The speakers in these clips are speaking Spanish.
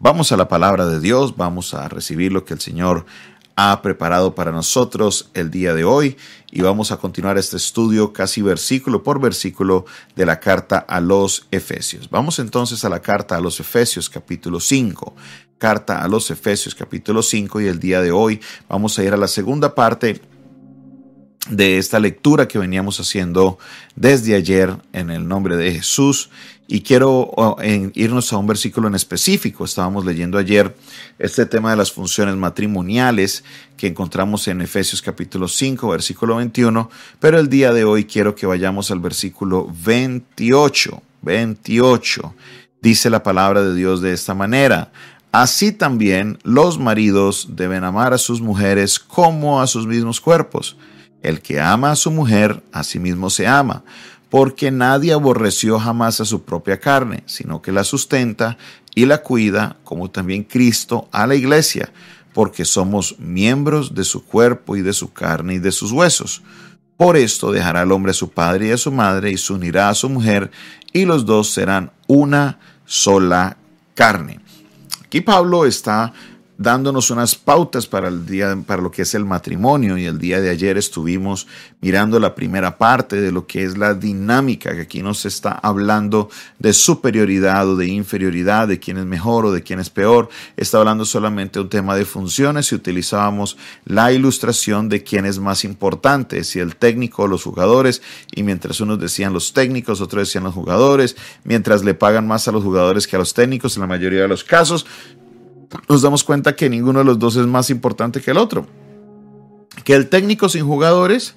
Vamos a la palabra de Dios, vamos a recibir lo que el Señor ha preparado para nosotros el día de hoy y vamos a continuar este estudio casi versículo por versículo de la carta a los Efesios. Vamos entonces a la carta a los Efesios capítulo 5. Carta a los Efesios capítulo 5 y el día de hoy vamos a ir a la segunda parte de esta lectura que veníamos haciendo desde ayer en el nombre de Jesús. Y quiero irnos a un versículo en específico. Estábamos leyendo ayer este tema de las funciones matrimoniales que encontramos en Efesios capítulo 5, versículo 21, pero el día de hoy quiero que vayamos al versículo 28. 28. Dice la palabra de Dios de esta manera. Así también los maridos deben amar a sus mujeres como a sus mismos cuerpos. El que ama a su mujer, a sí mismo se ama, porque nadie aborreció jamás a su propia carne, sino que la sustenta y la cuida, como también Cristo a la iglesia, porque somos miembros de su cuerpo y de su carne y de sus huesos. Por esto dejará el hombre a su padre y a su madre y se unirá a su mujer, y los dos serán una sola carne. Aquí Pablo está dándonos unas pautas para el día, para lo que es el matrimonio. Y el día de ayer estuvimos mirando la primera parte de lo que es la dinámica, que aquí nos está hablando de superioridad o de inferioridad, de quién es mejor o de quién es peor. Está hablando solamente de un tema de funciones y utilizábamos la ilustración de quién es más importante, si el técnico o los jugadores. Y mientras unos decían los técnicos, otros decían los jugadores, mientras le pagan más a los jugadores que a los técnicos en la mayoría de los casos, nos damos cuenta que ninguno de los dos es más importante que el otro. Que el técnico sin jugadores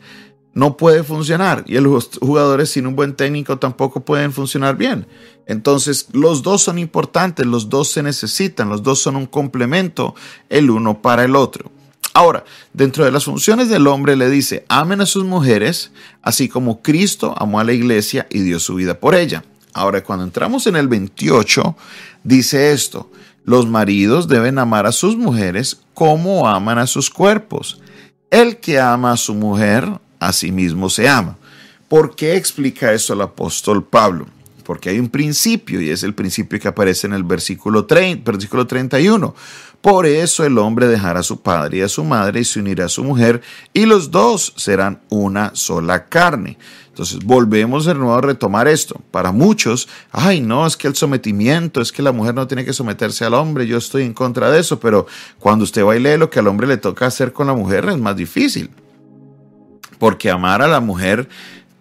no puede funcionar y los jugadores sin un buen técnico tampoco pueden funcionar bien. Entonces, los dos son importantes, los dos se necesitan, los dos son un complemento el uno para el otro. Ahora, dentro de las funciones del hombre le dice, amen a sus mujeres, así como Cristo amó a la iglesia y dio su vida por ella. Ahora, cuando entramos en el 28, dice esto, los maridos deben amar a sus mujeres como aman a sus cuerpos. El que ama a su mujer, a sí mismo se ama. ¿Por qué explica eso el apóstol Pablo? Porque hay un principio y es el principio que aparece en el versículo, 30, versículo 31. Por eso el hombre dejará a su padre y a su madre y se unirá a su mujer y los dos serán una sola carne. Entonces volvemos de nuevo a retomar esto. Para muchos, ay no, es que el sometimiento, es que la mujer no tiene que someterse al hombre, yo estoy en contra de eso, pero cuando usted va y lee lo que al hombre le toca hacer con la mujer es más difícil. Porque amar a la mujer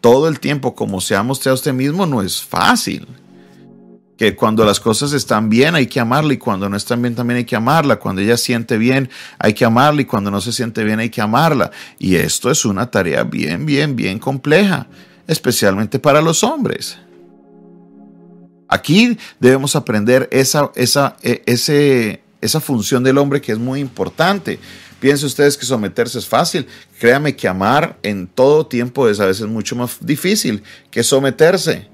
todo el tiempo como se ama usted a usted mismo no es fácil que cuando las cosas están bien hay que amarla y cuando no están bien también hay que amarla. Cuando ella siente bien hay que amarla y cuando no se siente bien hay que amarla. Y esto es una tarea bien, bien, bien compleja, especialmente para los hombres. Aquí debemos aprender esa, esa, e, esa función del hombre que es muy importante. Piensen ustedes que someterse es fácil. Créame que amar en todo tiempo es a veces mucho más difícil que someterse.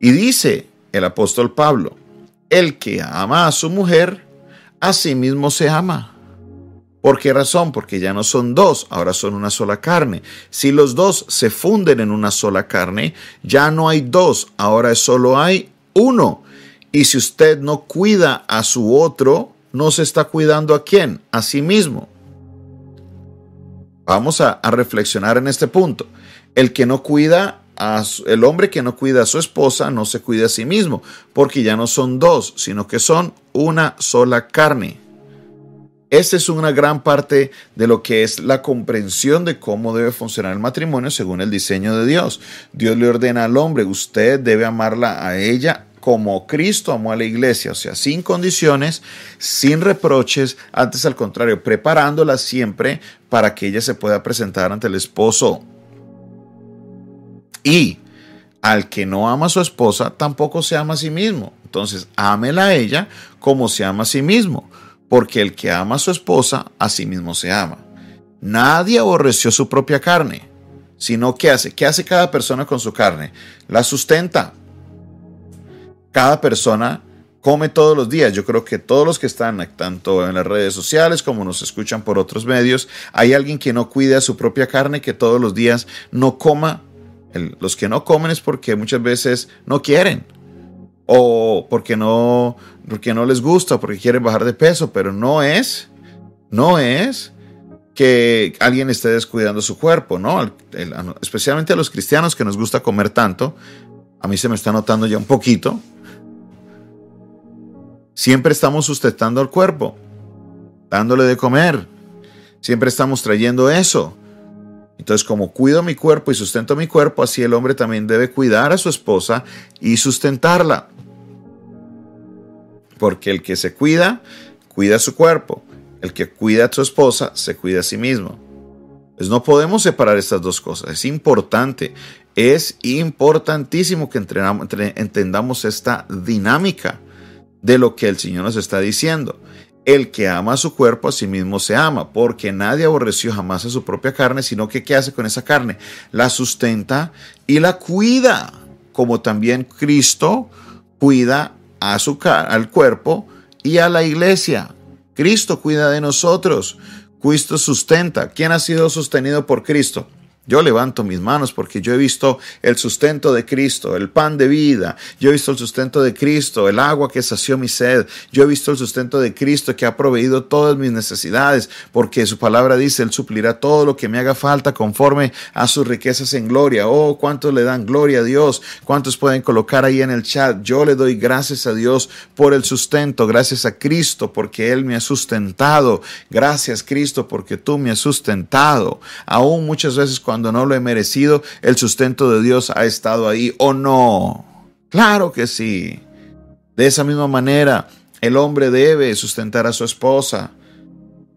Y dice, el apóstol Pablo, el que ama a su mujer, a sí mismo se ama. ¿Por qué razón? Porque ya no son dos, ahora son una sola carne. Si los dos se funden en una sola carne, ya no hay dos, ahora solo hay uno. Y si usted no cuida a su otro, no se está cuidando a quién? A sí mismo. Vamos a, a reflexionar en este punto. El que no cuida el hombre que no cuida a su esposa no se cuida a sí mismo, porque ya no son dos, sino que son una sola carne. Esta es una gran parte de lo que es la comprensión de cómo debe funcionar el matrimonio según el diseño de Dios. Dios le ordena al hombre, usted debe amarla a ella como Cristo amó a la iglesia, o sea, sin condiciones, sin reproches, antes al contrario, preparándola siempre para que ella se pueda presentar ante el esposo y al que no ama a su esposa, tampoco se ama a sí mismo. Entonces, ámela a ella como se ama a sí mismo, porque el que ama a su esposa, a sí mismo se ama. Nadie aborreció su propia carne, sino ¿qué hace? ¿Qué hace cada persona con su carne? La sustenta. Cada persona come todos los días. Yo creo que todos los que están tanto en las redes sociales como nos escuchan por otros medios, hay alguien que no cuida su propia carne, que todos los días no coma los que no comen es porque muchas veces no quieren. o porque no, porque no les gusta, porque quieren bajar de peso, pero no es, no es que alguien esté descuidando su cuerpo, ¿no? especialmente a los cristianos que nos gusta comer tanto, a mí se me está notando ya un poquito. Siempre estamos sustentando al cuerpo, dándole de comer. Siempre estamos trayendo eso. Entonces, como cuido mi cuerpo y sustento mi cuerpo, así el hombre también debe cuidar a su esposa y sustentarla. Porque el que se cuida, cuida su cuerpo. El que cuida a su esposa, se cuida a sí mismo. Pues no podemos separar estas dos cosas. Es importante, es importantísimo que entendamos esta dinámica de lo que el Señor nos está diciendo. El que ama a su cuerpo a sí mismo se ama, porque nadie aborreció jamás a su propia carne, sino que ¿qué hace con esa carne? La sustenta y la cuida, como también Cristo cuida a su, al cuerpo y a la iglesia. Cristo cuida de nosotros, Cristo sustenta. ¿Quién ha sido sostenido por Cristo? Yo levanto mis manos porque yo he visto el sustento de Cristo, el pan de vida. Yo he visto el sustento de Cristo, el agua que sació mi sed. Yo he visto el sustento de Cristo que ha proveído todas mis necesidades, porque su palabra dice, Él suplirá todo lo que me haga falta conforme a sus riquezas en gloria. Oh, cuántos le dan gloria a Dios. Cuántos pueden colocar ahí en el chat. Yo le doy gracias a Dios por el sustento. Gracias a Cristo porque Él me ha sustentado. Gracias Cristo porque tú me has sustentado. Aún muchas veces cuando cuando no lo he merecido, el sustento de Dios ha estado ahí o no. Claro que sí. De esa misma manera, el hombre debe sustentar a su esposa.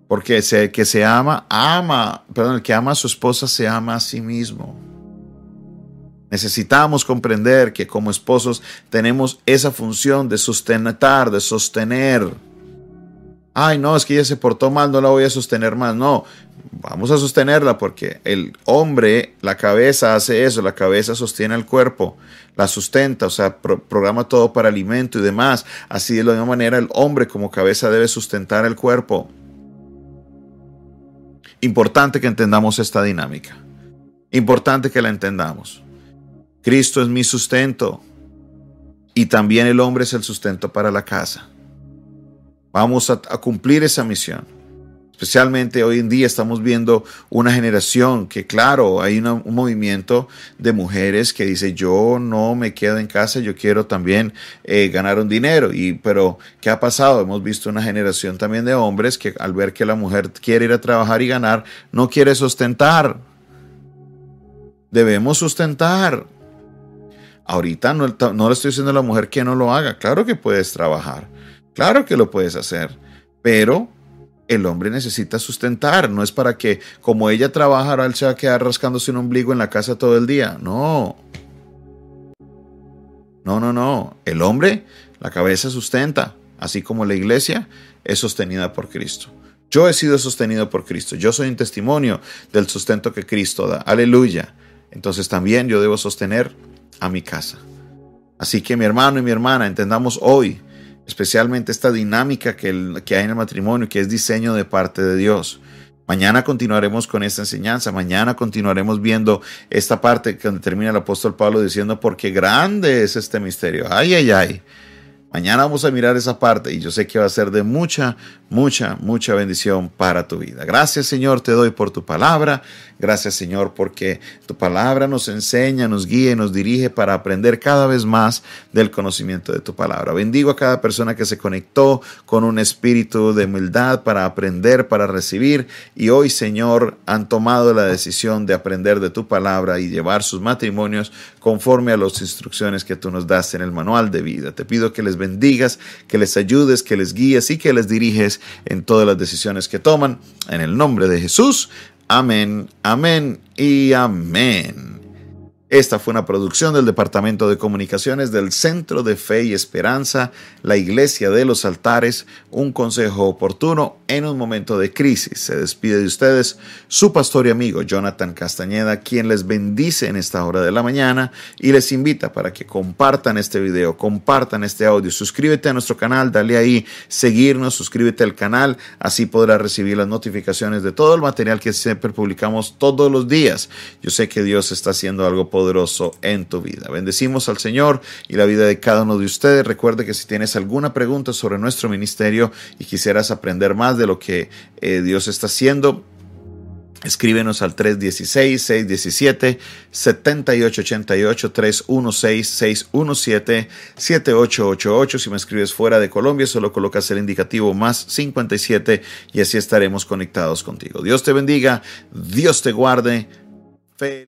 Porque el que se ama, ama, perdón, el que ama a su esposa se ama a sí mismo. Necesitamos comprender que como esposos tenemos esa función de sustentar, de sostener. Ay, no, es que ella se portó mal, no la voy a sostener más. No, vamos a sostenerla porque el hombre, la cabeza hace eso, la cabeza sostiene el cuerpo, la sustenta, o sea, programa todo para alimento y demás. Así de la misma manera el hombre como cabeza debe sustentar el cuerpo. Importante que entendamos esta dinámica. Importante que la entendamos. Cristo es mi sustento y también el hombre es el sustento para la casa. Vamos a, cumplir esa misión. Especialmente hoy en día estamos viendo una generación que, claro, hay un movimiento de mujeres que dice, yo no me quedo en casa, yo quiero también eh, ganar un dinero. Y, pero, ¿qué ha pasado? Hemos visto una generación también de hombres que al ver que la mujer quiere ir a trabajar y ganar, no quiere sustentar. Debemos sustentar. Ahorita no, no le estoy diciendo a la mujer que no lo haga. Claro que puedes trabajar. Claro que lo puedes hacer. Pero el hombre necesita sustentar, no es para que como ella trabaja, ahora él se va a quedar rascándose un ombligo en la casa todo el día. No. No, no, no. El hombre, la cabeza sustenta, así como la iglesia es sostenida por Cristo. Yo he sido sostenido por Cristo. Yo soy un testimonio del sustento que Cristo da. Aleluya. Entonces también yo debo sostener a mi casa. Así que mi hermano y mi hermana, entendamos hoy especialmente esta dinámica que, hay en el matrimonio, que es diseño de parte de Dios. Mañana continuaremos con esta enseñanza, mañana continuaremos viendo esta parte que termina el apóstol Pablo diciendo, porque grande es este misterio. Ay, ay, ay. Mañana vamos a mirar esa parte y yo sé que va a ser de mucha, mucha, mucha bendición para tu vida. Gracias Señor, te doy por tu palabra. Gracias Señor porque tu palabra nos enseña, nos guía y nos dirige para aprender cada vez más del conocimiento de tu palabra. Bendigo a cada persona que se conectó con un espíritu de humildad para aprender, para recibir y hoy Señor han tomado la decisión de aprender de tu palabra y llevar sus matrimonios conforme a las instrucciones que tú nos das en el manual de vida. Te pido que les bendigas, que les ayudes, que les guíes y que les diriges en todas las decisiones que toman. En el nombre de Jesús. Amén, amén y amén. Esta fue una producción del Departamento de Comunicaciones del Centro de Fe y Esperanza, la Iglesia de los Altares, un consejo oportuno en un momento de crisis. Se despide de ustedes su pastor y amigo Jonathan Castañeda, quien les bendice en esta hora de la mañana y les invita para que compartan este video, compartan este audio, suscríbete a nuestro canal, dale ahí seguirnos, suscríbete al canal, así podrás recibir las notificaciones de todo el material que siempre publicamos todos los días. Yo sé que Dios está haciendo algo en tu vida. Bendecimos al Señor y la vida de cada uno de ustedes. Recuerde que si tienes alguna pregunta sobre nuestro ministerio y quisieras aprender más de lo que eh, Dios está haciendo, Escríbenos al 316-617-7888, 316-617-7888. Si me escribes fuera de Colombia, solo colocas el indicativo más 57 y así estaremos conectados contigo. Dios te bendiga, Dios te guarde.